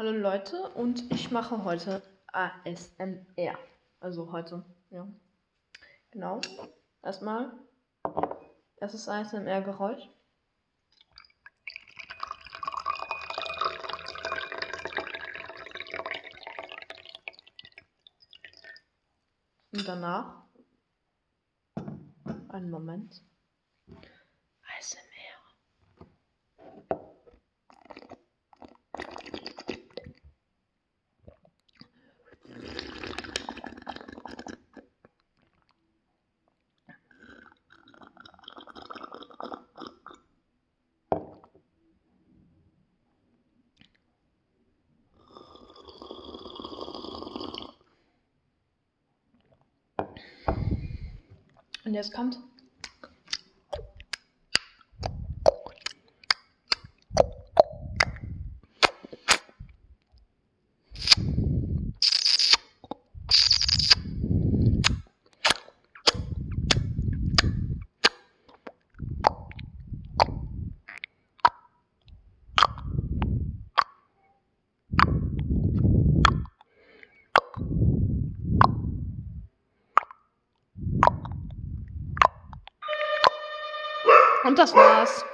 Hallo Leute und ich mache heute ASMR. Also heute, ja. Genau. Erstmal, erstes ASMR-Geräusch. Und danach, einen Moment. ASMR. Und jetzt kommt. Und das war's.